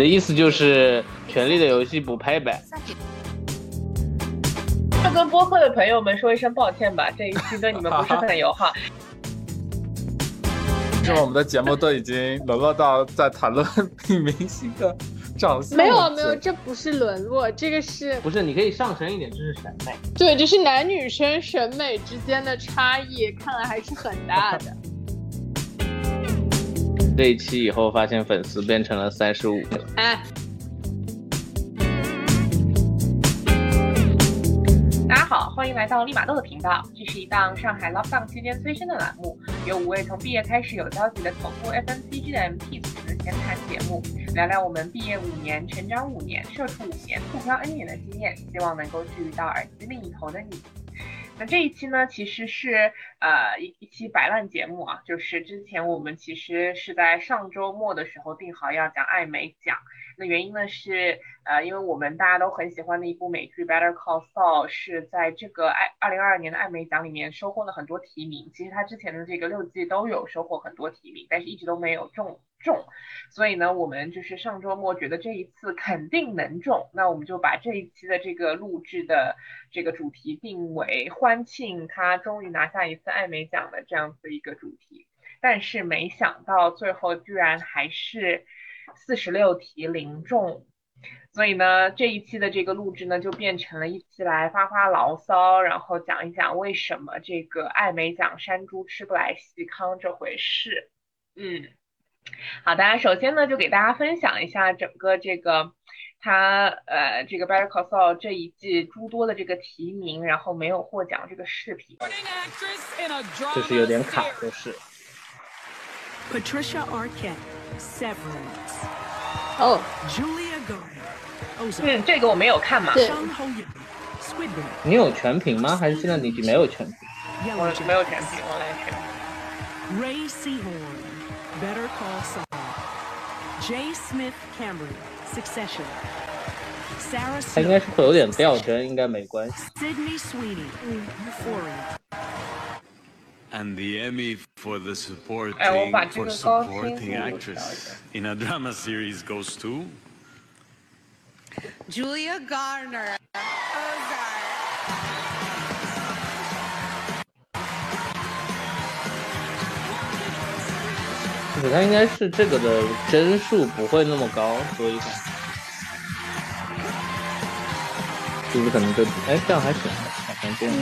的意思就是《权力的游戏》不配呗？要跟播客的朋友们说一声抱歉吧，这一期对你们不是很友好。是我们的节目都已经沦落到在谈论女明星的长相？没有没有，这不是沦落，这个是不是？你可以上升一点，这是审美。对，这是男女生审美之间的差异，看来还是很大的。这一期以后发现粉丝变成了三十五。哎。好，欢迎来到立马豆的频道。这是一档上海 lockdown 期间催生的栏目，由五位从毕业开始有交集的头部 FMCG 的 MT 组成的闲谈节目，聊聊我们毕业五年、成长五年、社畜五年、互漂 N 年的经验，希望能够治愈到耳机另一头的你。那这一期呢，其实是呃一一期摆烂节目啊，就是之前我们其实是在上周末的时候定好要讲艾美奖。那原因呢是，呃，因为我们大家都很喜欢的一部美剧《Better Call Saul》是在这个爱二零二二年的艾美奖里面收获了很多提名。其实它之前的这个六季都有收获很多提名，但是一直都没有中中。所以呢，我们就是上周末觉得这一次肯定能中，那我们就把这一期的这个录制的这个主题定为欢庆他终于拿下一次艾美奖的这样子一个主题。但是没想到最后居然还是。四十六题零中，所以呢，这一期的这个录制呢，就变成了一期来发发牢骚，然后讲一讲为什么这个艾美奖山猪吃不来细糠这回事。嗯，好的，首先呢，就给大家分享一下整个这个他呃这个 Better Call Saul 这一季诸多的这个提名，然后没有获奖这个视频，就是有点卡，就是。Patricia Arquette。Severance。哦，Julia Garner。嗯，这个我没有看嘛。对。你有全屏吗？还是现在你已经没有全屏？我没有全屏，我来全。Ray Seahorn。Better Call Saul。J. Smith Cameron。Succession。Sarah。他应该是会有点掉帧，应该没关系。Sydney Sweeney。Euphoria。And the Emmy for the supporting for supporting actress in a drama series goes to Julia Garner. Ozark. 他应该是这个的帧数不会那么高，所以是不是可能就哎这样还行，好像这样。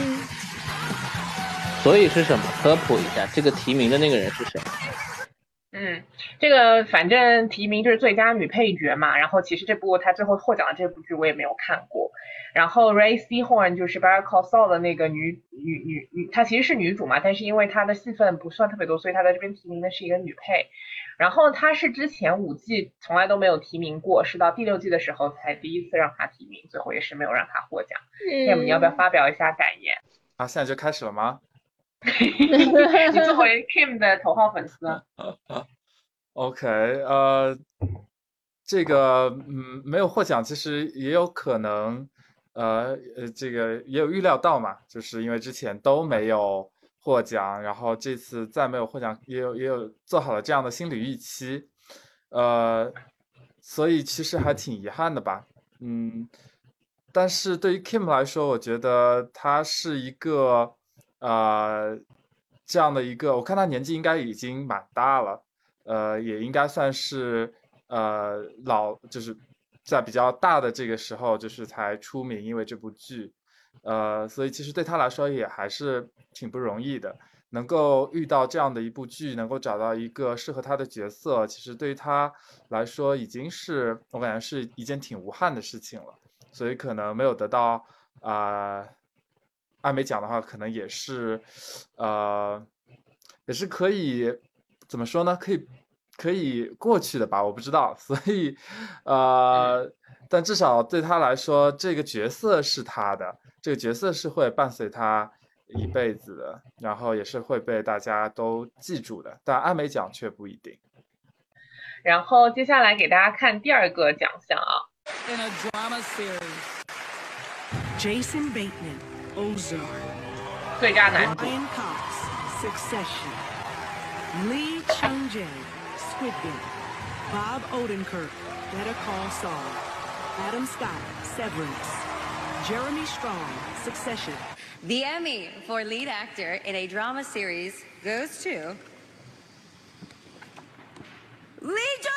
所以是什么？科普一下，这个提名的那个人是谁？嗯，这个反正提名就是最佳女配角嘛。然后其实这部他最后获奖的这部剧我也没有看过。然后 Ray Seahorn 就是 Better Call Saul 的那个女女女女，她其实是女主嘛，但是因为她的戏份不算特别多，所以她在这边提名的是一个女配。然后她是之前五季从来都没有提名过，是到第六季的时候才第一次让她提名，最后也是没有让她获奖。Kim，你要不要发表一下感言？啊，现在就开始了吗？你作为 Kim 的头号粉丝，OK，呃，这个嗯没有获奖，其实也有可能，呃呃，这个也有预料到嘛，就是因为之前都没有获奖，然后这次再没有获奖，也有也有做好了这样的心理预期，呃，所以其实还挺遗憾的吧，嗯，但是对于 Kim 来说，我觉得他是一个。呃，这样的一个，我看他年纪应该已经蛮大了，呃，也应该算是呃老，就是在比较大的这个时候，就是才出名，因为这部剧，呃，所以其实对他来说也还是挺不容易的，能够遇到这样的一部剧，能够找到一个适合他的角色，其实对于他来说已经是我感觉是一件挺无憾的事情了，所以可能没有得到啊。艾美奖的话，可能也是，呃，也是可以怎么说呢？可以可以过去的吧，我不知道。所以，呃，但至少对他来说，这个角色是他的，这个角色是会伴随他一辈子的，然后也是会被大家都记住的。但艾美奖却不一定。然后接下来给大家看第二个奖项啊。Jason Bateman。Ozark，最佳男主。Ryan Cox, Succession. Lee Chung Jae, Squid Game. Bob Odenkirk, Better Call Saul. Adam Scott, Severance. Jeremy Strong, Succession. The Emmy for lead actor in a drama series goes to Lee Jung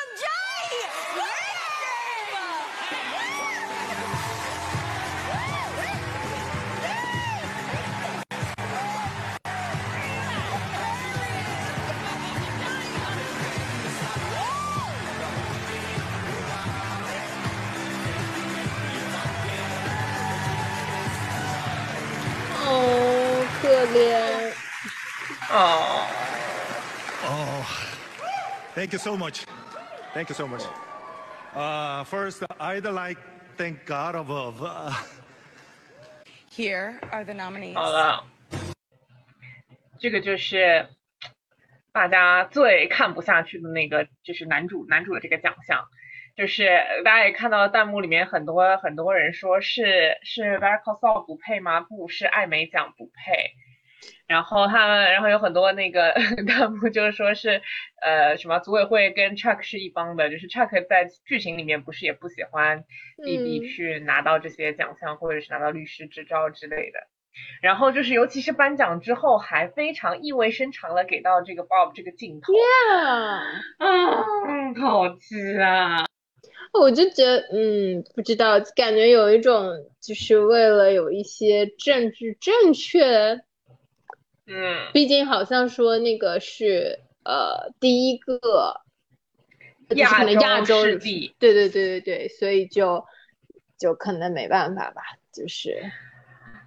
哦，Oh, thank you so much. Thank you so much. Uh, first, I'd like thank God above. Uh, Here are the nominees. 好了，这个就是大家最看不下去的那个，就是男主男主的这个奖项。就是大家也看到弹幕里面很多很多人说是是 v e r c a l Saul 不配吗？不是艾美奖不配。然后他们，然后有很多那个 弹幕就是说是，呃，什么组委会跟 Chuck 是一帮的，就是 Chuck 在剧情里面不是也不喜欢 BB 嗯去拿到这些奖项，或者是拿到律师执照之类的。然后就是，尤其是颁奖之后，还非常意味深长的给到这个 Bob 这个镜头，Yeah，，嗯，好气啊！我就觉得，嗯，不知道，感觉有一种就是为了有一些政治正确，嗯，毕竟好像说那个是呃第一个，就是可能亚洲势力，对对对对对，所以就就可能没办法吧，就是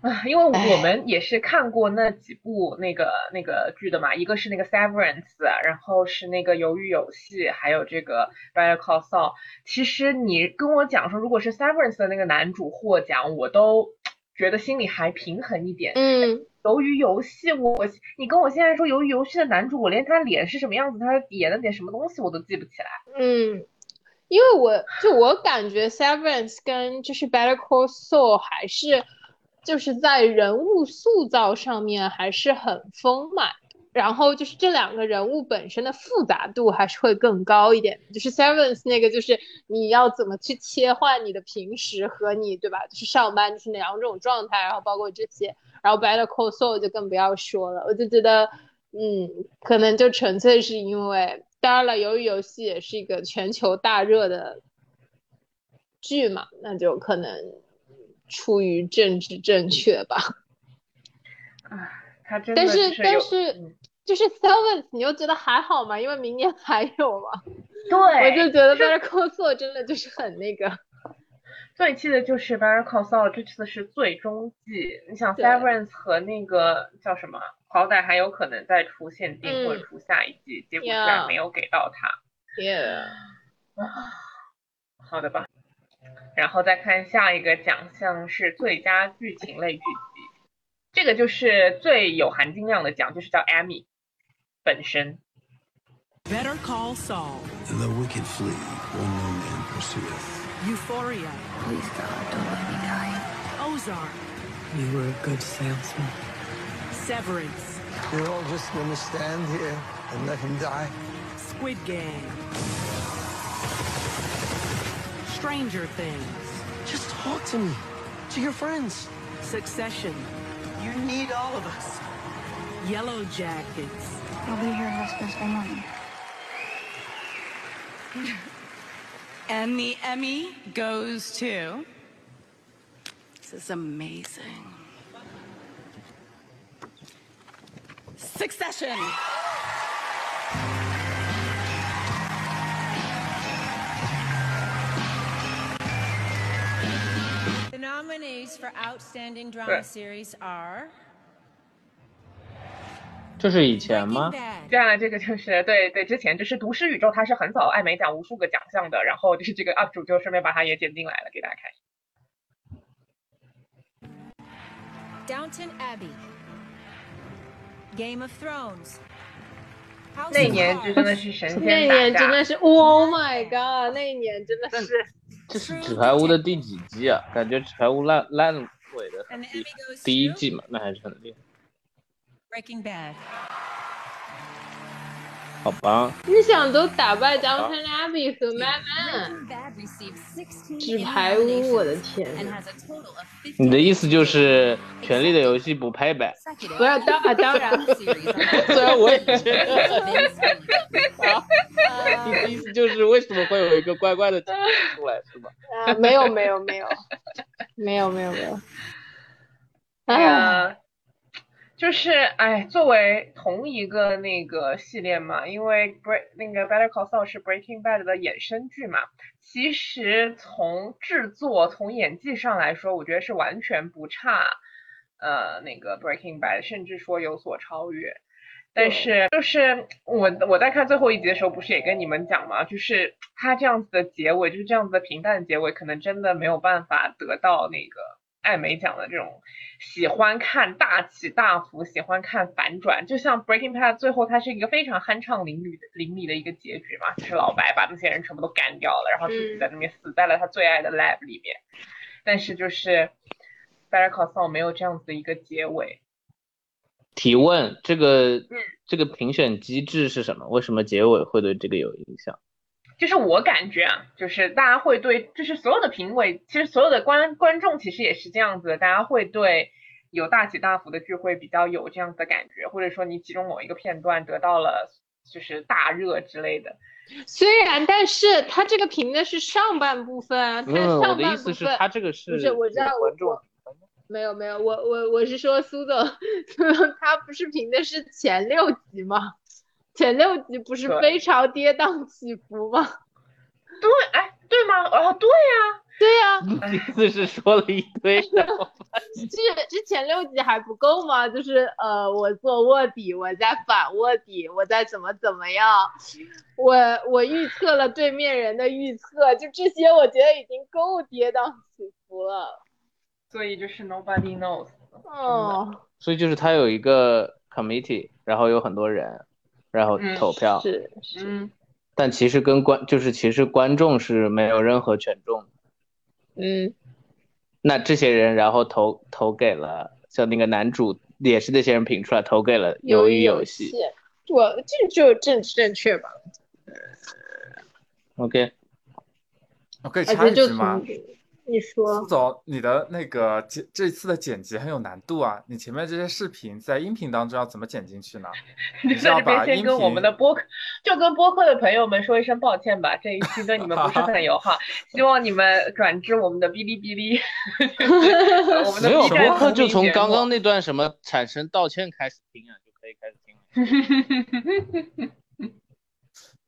啊，因为我们也是看过那几部那个那个剧的嘛，一个是那个 Severance，然后是那个鱿鱼游戏，还有这个 Better Call Saul。其实你跟我讲说，如果是 Severance 的那个男主获奖，我都觉得心里还平衡一点。嗯，鱿鱼游戏，我你跟我现在说鱿鱼游戏的男主，我连他脸是什么样子，他演了点什么东西我都记不起来。嗯，因为我就我感觉 Severance 跟就是 Better Call Saul 还是就是在人物塑造上面还是很丰满，然后就是这两个人物本身的复杂度还是会更高一点。就是 Severance 那个就是你要怎么去切换你的平时和你对吧？就是上班就是两种状态，然后包括这些，然后 Better Call Saul 就更不要说了，我就觉得。嗯，可能就纯粹是因为，当然了，由于游戏也是一个全球大热的剧嘛，那就可能出于政治正确吧。他真的但是但是嗯就是 Seven，你又觉得还好嘛？因为明年还有嘛。对，我就觉得 Better Call Saul 真的就是很那个。最气的就是 Better Call Saul 这次是最终季，你想 Severance 和那个叫什么，好歹还有可能再出限定嗯或者出下一季，结果居然没有给到他。Yeah，好的吧，然后再看下一个奖项是最佳剧情类剧集，这个就是最有含金量的奖，就是叫 Emmy 本身。Better Call Saul. The wicked flee when no man pursueth. Euphoria. Please God, don't let me die. Ozark. You were a good salesman. Severance. You're all just gonna stand here and let him die? Squid Game. Stranger Things. Just talk to me. To your friends. Succession. You need all of us. Yellow Jackets. You'll be here this Thursday morning. And the Emmy goes to. This is amazing. Succession. The nominees for Outstanding Drama Series are 这是以前吗接下来这个就是对对，之前就是《毒师宇宙》，它是很早艾美奖无数个奖项的，然后就是这个 UP 主就顺便把它也剪进来了，给大家看。Downton Abbey, Game of Thrones. 那 of 年就真的是神仙打架年真的，是，Oh my God，那一年真的是。这是纸牌屋的第几季啊？感觉纸牌屋烂烂尾的第第一季嘛，那还是很厉害。Breaking Bad。好吧。你想都打败 Downton Abbey 和 Mad Men，纸牌屋，我的天！你的意思就是《权力的游戏》不拍呗？不要当啊，当然。虽然我也觉得。你的意思就是为什么会有一个怪怪的出来是吧？啊，没有没有没有，没有没有没有。哎呀。就是哎，作为同一个那个系列嘛，因为 Break 那个 Better Call Saul 是 Breaking Bad 的衍生剧嘛，其实从制作、从演技上来说，我觉得是完全不差，呃，那个 Breaking Bad，甚至说有所超越。但是就是我我在看最后一集的时候，不是也跟你们讲嘛，就是它这样子的结尾，就是这样子的平淡的结尾，可能真的没有办法得到那个艾美奖的这种喜欢看大起大伏，喜欢看反转。就像 Breaking Bad 最后它是一个非常酣畅淋漓的淋漓的一个结局嘛，就是老白把那些人全部都干掉了，然后自己在那边死在了他最爱的 lab 里面。但是就是 Better Call Saul 没有这样子的一个结尾。提问：这个嗯这个评选机制是什么？为什么结尾会对这个有影响？就是我感觉啊，就是大家会对，就是所有的评委，其实所有的观观众其实也是这样子的，大家会对有大起大伏的剧会比较有这样子的感觉，或者说你其中某一个片段得到了就是大热之类的。虽然，但是他这个评的是上半部分啊，他上的意思是，半部分他这个是不是我知道有观众我没有没有，我我我是说苏总，苏总他不是评的是前六集吗？前六集不是非常跌宕起伏吗？对，哎，对吗？哦，对呀、对呀、你的意思是说了一堆，这之前六集还不够吗？就是呃，我做卧底，我在反卧底，我在怎么怎么样，我我预测了对面人的预测，就这些，我觉得已经够跌宕起伏了。所以就是 nobody knows。哦，所以就是他有一个 committee，然后有很多人，然后嗯投票，是是，嗯，但其实跟观就是其实观众是没有任何权重的。嗯，那这些人然后投投给了像那个男主也是这些人评出来投给了鱿鱼游戏。我这就正正确吧？OK，我可以而且就插一句吗从？你说苏总，你的那个剪这次的剪辑很有难度啊！你前面这些视频在音频当中要怎么剪进去呢？你你是要在这边先跟我们的播客，就跟播客的朋友们说一声抱歉吧，这一期对你们不是很友好，希望你们转至我们的哔哩哔哩，我们的没有播客就从刚刚那段什么产生道歉开始听啊，就可以开始听了。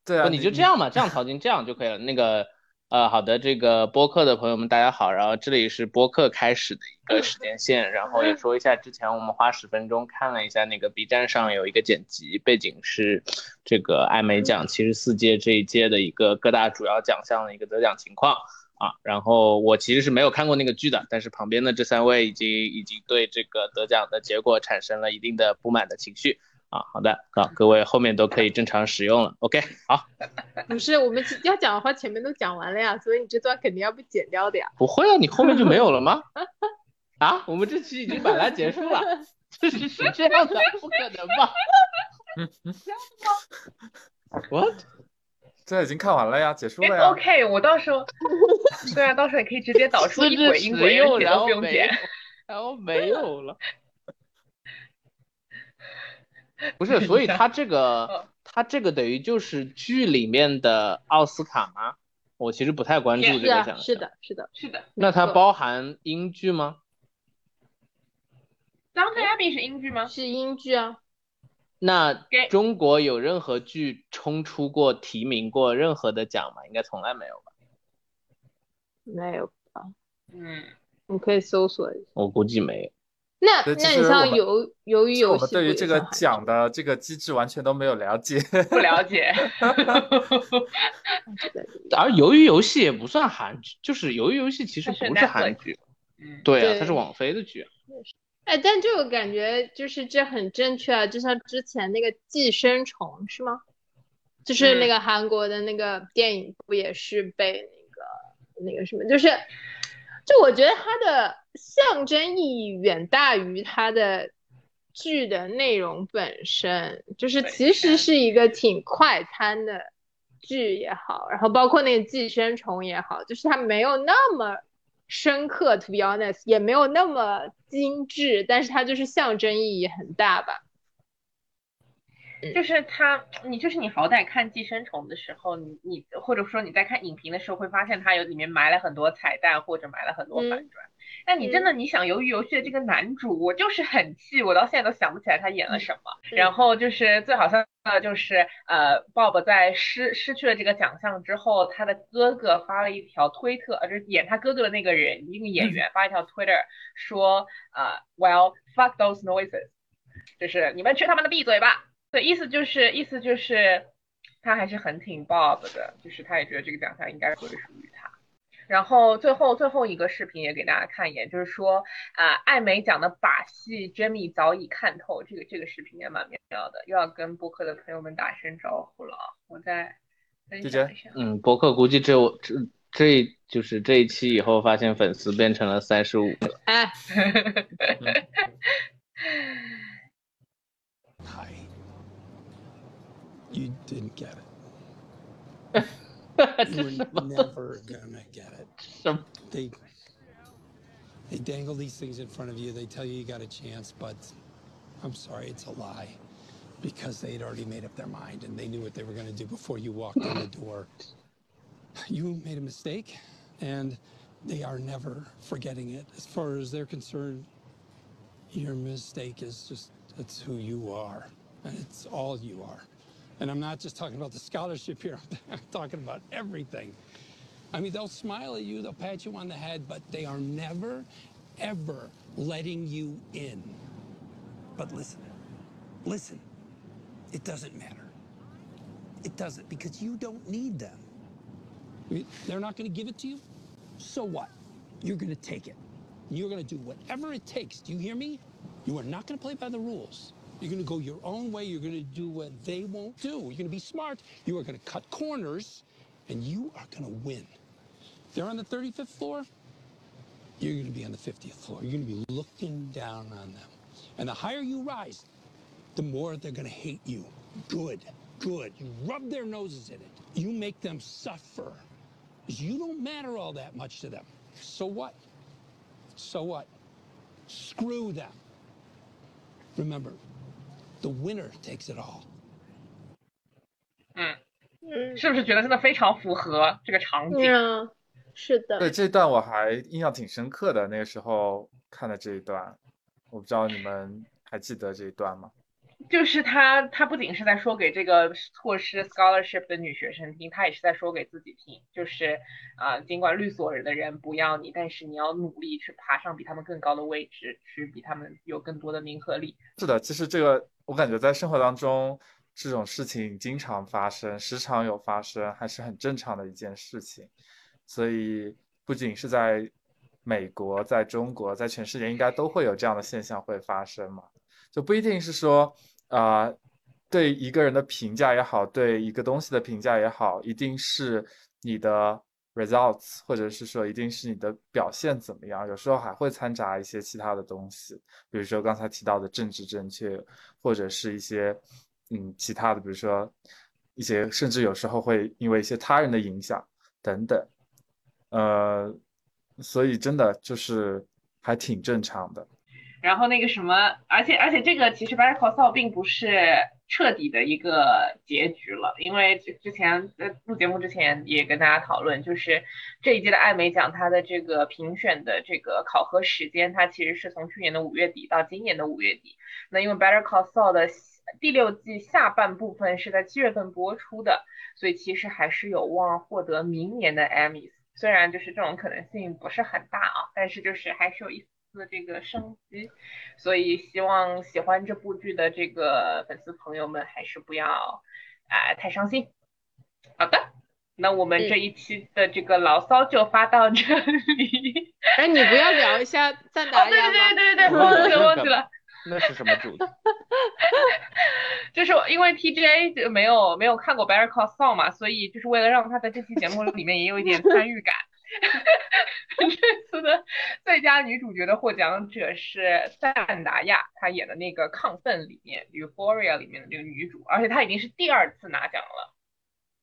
对啊，不，你就这样嘛，这样曹晶这样就可以了。那个呃，好的，这个播客的朋友们大家好，然后这里是播客开始的一个时间线，然后也说一下之前我们花十分钟看了一下那个 B 站上有一个剪辑，背景是这个艾美奖七十四届这一届的一个各大主要奖项的一个得奖情况。啊，然后我其实是没有看过那个剧的，但是旁边的这三位已经已经对这个得奖的结果产生了一定的不满的情绪啊。好的，好，各位后面都可以正常使用了。OK，好，不是我们要讲的话前面都讲完了呀，所以你这段肯定要被剪掉的呀。不会啊，你后面就没有了吗？啊，我们这期已经本来结束了，这是是这样的，不可能吧？What？这已经看完了呀，结束了呀。OK，我到时候，对啊，到时候也可以直接导出一轨一轨，用，一然都不用剪后没有。，然后没有了。不是，所以 他这个他这个等于就是剧里面的奥斯卡吗？我其实不太关注这个奖项。是的，是的。是的那它包含英剧吗？，Downton Abbey 是英剧吗？是英剧啊。那中国有任何剧冲出过提名过任何的奖吗？应该从来没有吧？没有吧？嗯，你可以搜索一下。我估计没有。那那你像鱿鱿鱼其实我游戏，们对于这个奖的这个机制完全都没有了解。不了解。而鱿鱼游戏也不算韩剧，就是鱿鱼游戏其实不是韩剧，嗯，对啊，它是网飞的剧啊。哎，但这个感觉就是这很正确啊，就像之前那个《寄生虫》是吗？就是那嗯个韩国的那个电影，不也是被那个那个什么？就是，就我觉得它的象征意义远大于它的剧的内容本身，就是其实是一个挺快餐的剧也好，然后包括那个寄生虫也好，就是它没有那么深刻，to be honest，也没有那么精致，但是它就是象征意义很大吧。就是他，你就是你好歹看寄生虫的时候，你你或者说你在看影评的时候，会发现它有里面埋了很多彩蛋或者埋了很多反转。但你真的你想，鱿鱼游戏的这个男主，我就是很气，我到现在都想不起来他演了什么。然后就是最好笑的就是呃，Bob 在失失去了这个奖项之后，他的哥哥发了一条推特，呃，就是演他哥哥的那个人，一个演员发一条 Twitter 说，呃，Well fuck those noises，就是你们去他妈的闭嘴吧。对，意思就是意思就是他还是很挺 Bob 的，就是他也觉得这个奖项应该归属于他。然后最后最后一个视频也给大家看一眼，就是说啊，艾美奖的把戏，Jamie 早已看透。这个这个视频也蛮妙的，又要跟播客的朋友们打声招呼了。我再分享一下。嗯，博客估计只有这这就是这一期以后，发现粉丝变成了三十五个。You didn't get it. You're never gonna get it. They they dangle these things in front of you. They tell you you got a chance, but I'm sorry, it's a lie. Because they'd already made up their mind and they knew what they were gonna do before you walked in the door. You made a mistake, and they are never forgetting it. As far as they're concerned, your mistake is just it's who you are, and it's all you are. And I'm not just talking about the scholarship here, I'm talking about everything. I mean, they'll smile at you, they'll pat you on the head, but they are never, ever letting you in. But listen, listen, it doesn't matter. It doesn't, because you don't need them. They're not going to give it to you? So what? You're going to take it. You're going to do whatever it takes. Do you hear me? You are not going to play by the rules. You're going to go your own way. You're going to do what they won't do. You're going to be smart. You are going to cut corners, and you are going to win. They're on the 35th floor. You're going to be on the 50th floor. You're going to be looking down on them. And the higher you rise, the more they're going to hate you. Good, good. You rub their noses in it. You make them suffer. You don't matter all that much to them. So what? So what? Screw them. Remember, the winner takes it all. 嗯，是不是觉得真的非常符合这个场景？嗯，是的。对这段我还印象挺深刻的，那个时候看的这一段，我不知道你们还记得这一段吗？就是他，他不仅是在说给这个错失 scholarship 的女学生听，他也是在说给自己听。就是啊、尽管律所的人不要你，但是你要努力去爬上比他们更高的位置，去比他们有更多的名和利。是的，其实这个我感觉在生活当中这种事情经常发生，时常有发生，还是很正常的一件事情。所以不仅是在美国，在中国，在全世界应该都会有这样的现象会发生嘛，就不一定是说啊、对一个人的评价也好，对一个东西的评价也好，一定是你的 results，或者是说一定是你的表现怎么样，有时候还会掺杂一些其他的东西，比如说刚才提到的政治正确，或者是一些嗯其他的，比如说一些甚至有时候会因为一些他人的影响等等，呃，所以真的就是还挺正常的。然后那个什么，而且而且这个其实 Better Call Saul 并不是彻底的一个结局了，因为之之前在录节目之前也跟大家讨论，就是这一届的艾美奖它的这个评选的这个考核时间，它其实是从去年的五月底到今年的五月底。那因为 Better Call Saul 的第六季下半部分是在七月份播出的，所以其实还是有望获得明年的 Emmys。虽然就是这种可能性不是很大啊，但是就是还是有一这个生机，所以希望喜欢这部剧的这个粉丝朋友们还是不要啊、太伤心。好的，那我们这一期的这个牢骚就发到这里。哎，你不要聊一下赞达哦，对亚吗？对对对对，忘记了忘记了。那是什么主题？就是因为 TJ 就没有没有看过 Better Call Saul 嘛，所以就是为了让他在这期节目里面也有一点参与感。这次的最佳女主角的获奖者是赞达亚，她演的那个《亢奋》里面《Euphoria》里面的这个女主，而且她已经是第二次拿奖了。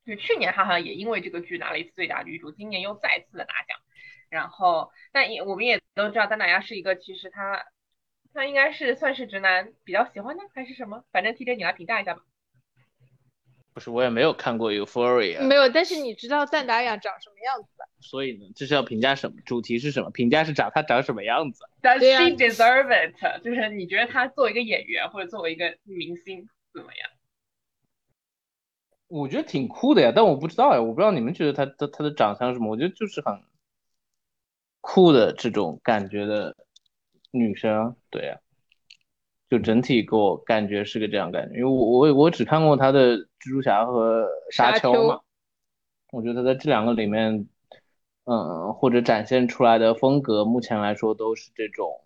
对，去年她好像也因为这个剧拿了一次最佳女主，今年又再次的拿奖。然后，但也我们也都知道，丹达亚是一个其实她她应该是算是直男比较喜欢的还是什么？反正 TJ 你来评价一下吧。不是，我也没有看过 Euphoria，没有，但是你知道赞达亚长什么样子吧？所以呢，这是要评价什么？主题是什么？评价是长他长什么样子？Does she deserve it？就是你觉得她作为一个演员或者作为一个明星怎么样？我觉得挺酷的呀，但我不知道呀，我不知道你们觉得他的他的长相是什么？我觉得就是很酷的这种感觉的女生，对呀，就整体给我感觉是个这样感觉，因为我我我只看过他的蜘蛛侠和沙沙丘嘛。丘，我觉得他在这两个里面，嗯，或者展现出来的风格，目前来说都是这种，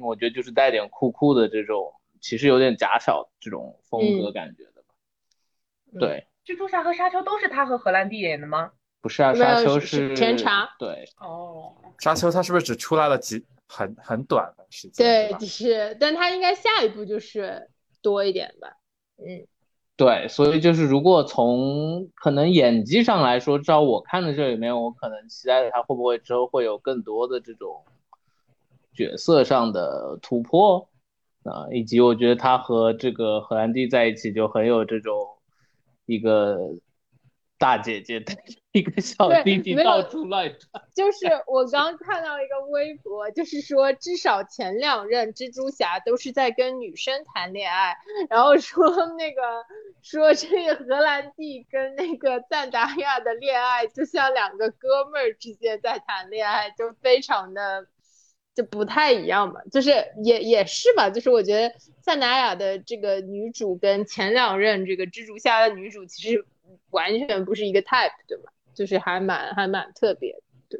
我觉得就是带点酷酷的这种，其实有点假小这种风格嗯感觉的吧，对。蜘蛛侠和沙丘都是他和荷兰弟演的吗？不是啊，沙丘是是甜茶对，哦，沙丘他是不是只出来了几很很短的时间？对，吧就是，但他应该下一步就是多一点吧。嗯，对，所以就是如果从可能演技上来说，照我看的这里面，我可能期待他会不会之后会有更多的这种角色上的突破啊，以及我觉得他和这个荷兰弟在一起就很有这种一个大姐姐带着一个小弟弟到处乱转。就是我刚看到一个微博，就是说至少前两任蜘蛛侠都是在跟女生谈恋爱，然后说那个说这个荷兰弟跟那个赞达亚的恋爱就像两个哥们儿之间在谈恋爱，就非常的就不太一样嘛，就是也也是吧，就是我觉得赞达亚的这个女主跟前两任这个蜘蛛侠的女主其实完全不是一个 type，对吧？就是还蛮还蛮特别的。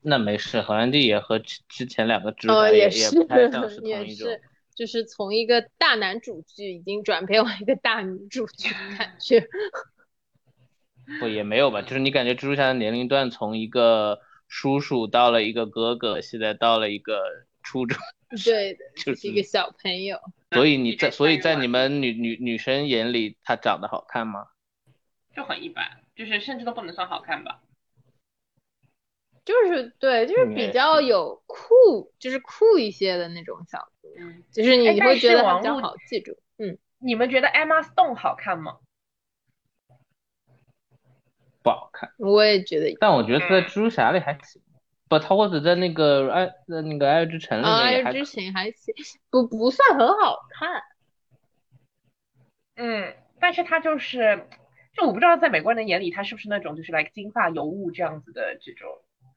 那没事，荷兰弟也和之之前两个蜘蛛呃，侠也也是不太像是同也一种。是，就是从一个大男主剧已经转变为一个大女主剧的感觉。不也没有吧，就是你感觉蜘蛛侠的年龄段从一个叔叔到了一个哥哥，现在到了一个初中，对，就是一个小朋友。所以你在所以在你们女女女生眼里，他长得好看吗？就很一般，就是甚至都不能算好看吧。就是对，就是比较有酷，就是酷一些的那种小姑娘，嗯，就是你会觉得比较好记住。嗯，你们觉得 Emma Stone 好看吗？不好看，我也觉得。但我觉得他在蜘蛛侠里还行。不，他或者在那个爱在那个爱之城里啊，面也还可爱之城还行，不不算很好看。嗯，但是她就是，就我不知道在美国人的眼里，他是不是那种就是 like 金发尤物这样子的这种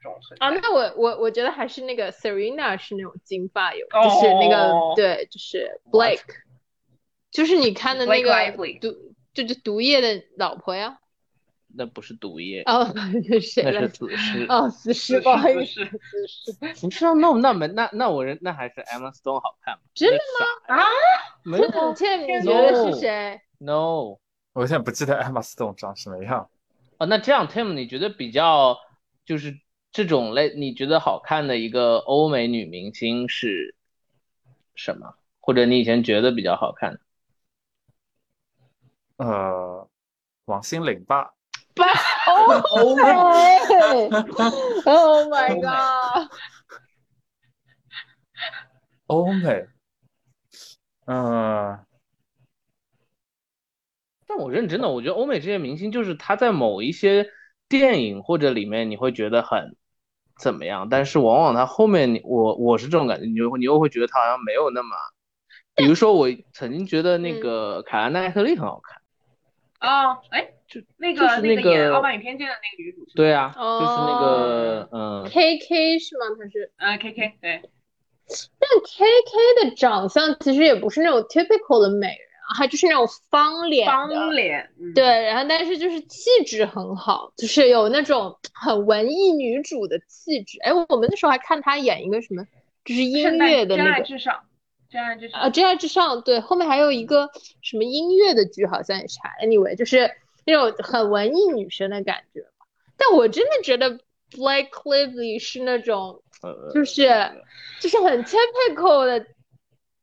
这种存在。啊，那我我我觉得还是那个 Serena 是那种金发有，就是那个哦对，就是 Blake，就是你看的那个毒，就是毒液的老婆呀。那不是毒液，哦，那谁那是？死尸。哦，死尸，不好意思，死尸。你知道那那没那那我人那还是 Emma Stone 好看吗？真的吗？啊？没有嗯，倩，你觉得是谁？，No。我现在不记得 Emma Stone 长什么样。哦，那这样 Tim，你觉得比较就是这种类，你觉得好看的一个欧美女明星是什么？或者你以前觉得比较好看的？呃，王心凌吧。吧，Oh my god！欧美，嗯、但我认真的，我觉得欧美这些明星，就是他在某一些电影或者里面你会觉得很怎么样，但是往往他后面你我我是这种感觉，你就你又会觉得他好像没有那么，比如说我曾经觉得那个凯拉奈特利很好看，哦，哎，就那个就是那个演《傲慢与偏见》的那个女主对啊，就是那个哦嗯，K K 是吗？她是，呃，K K 对，但 K K 的长相其实也不是那种 typical 的美人啊，她就是那种方脸方脸，嗯对，然后但是就是气质很好，就是有那种很文艺女主的气质。哎，我们那时候还看她演一个什么，就是音乐的那个真爱至上，真爱至上啊，《真爱至上》对，后面还有一个什么音乐的剧，好像也是 anyway，就是那种很文艺女生的感觉。但我真的觉得 Blake Lively 是那种呃，就是就是很 typical 的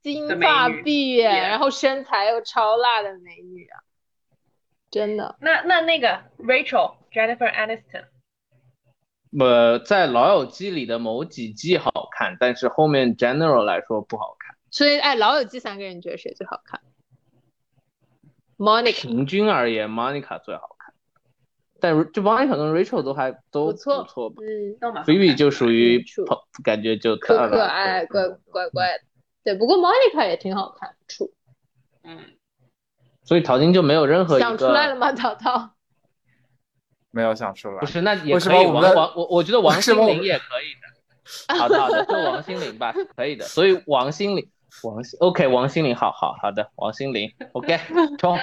金发碧眼，然后身材又超辣的美女啊。真的。那那那个 Rachel Jennifer Aniston，呃，在《老友记》里的某几季好看，但是后面 general 来说不好看。所以，哎，《老友记》三个人觉得谁最好看？Monica 平均而言，Monica 最好看，但就 Monica 跟 Rachel 都还都不错，不错吧。嗯，都蛮好看，Phoebe 就属于感觉就可爱、怪怪怪的。对，不过 Monica 也挺好看，处嗯，所以淘金就没有任何一想出来了个。吗？淘淘，没有想出来。不是，那也可以。王王，我我觉得王心凌也可以的。好的好的，就王心凌吧，可以的。所以王心凌，王心 OK，王心凌，好好好的，王心凌 OK，冲。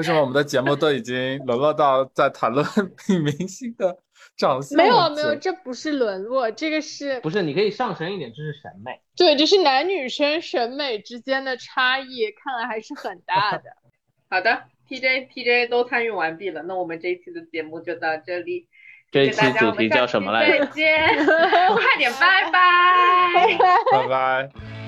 为什么我们的节目都已经沦落到在谈论 女明星的长相？没有啊没有，这不是沦落，这个是不是，你可以上升一点，这是审美。对，这是男女生审美之间的差异，看来还是很大的。好的，TJ TJ 都参与完毕了，那我们这一期的节目就到这里。这一期主题叫什么来着？再见，快点，拜拜。拜拜。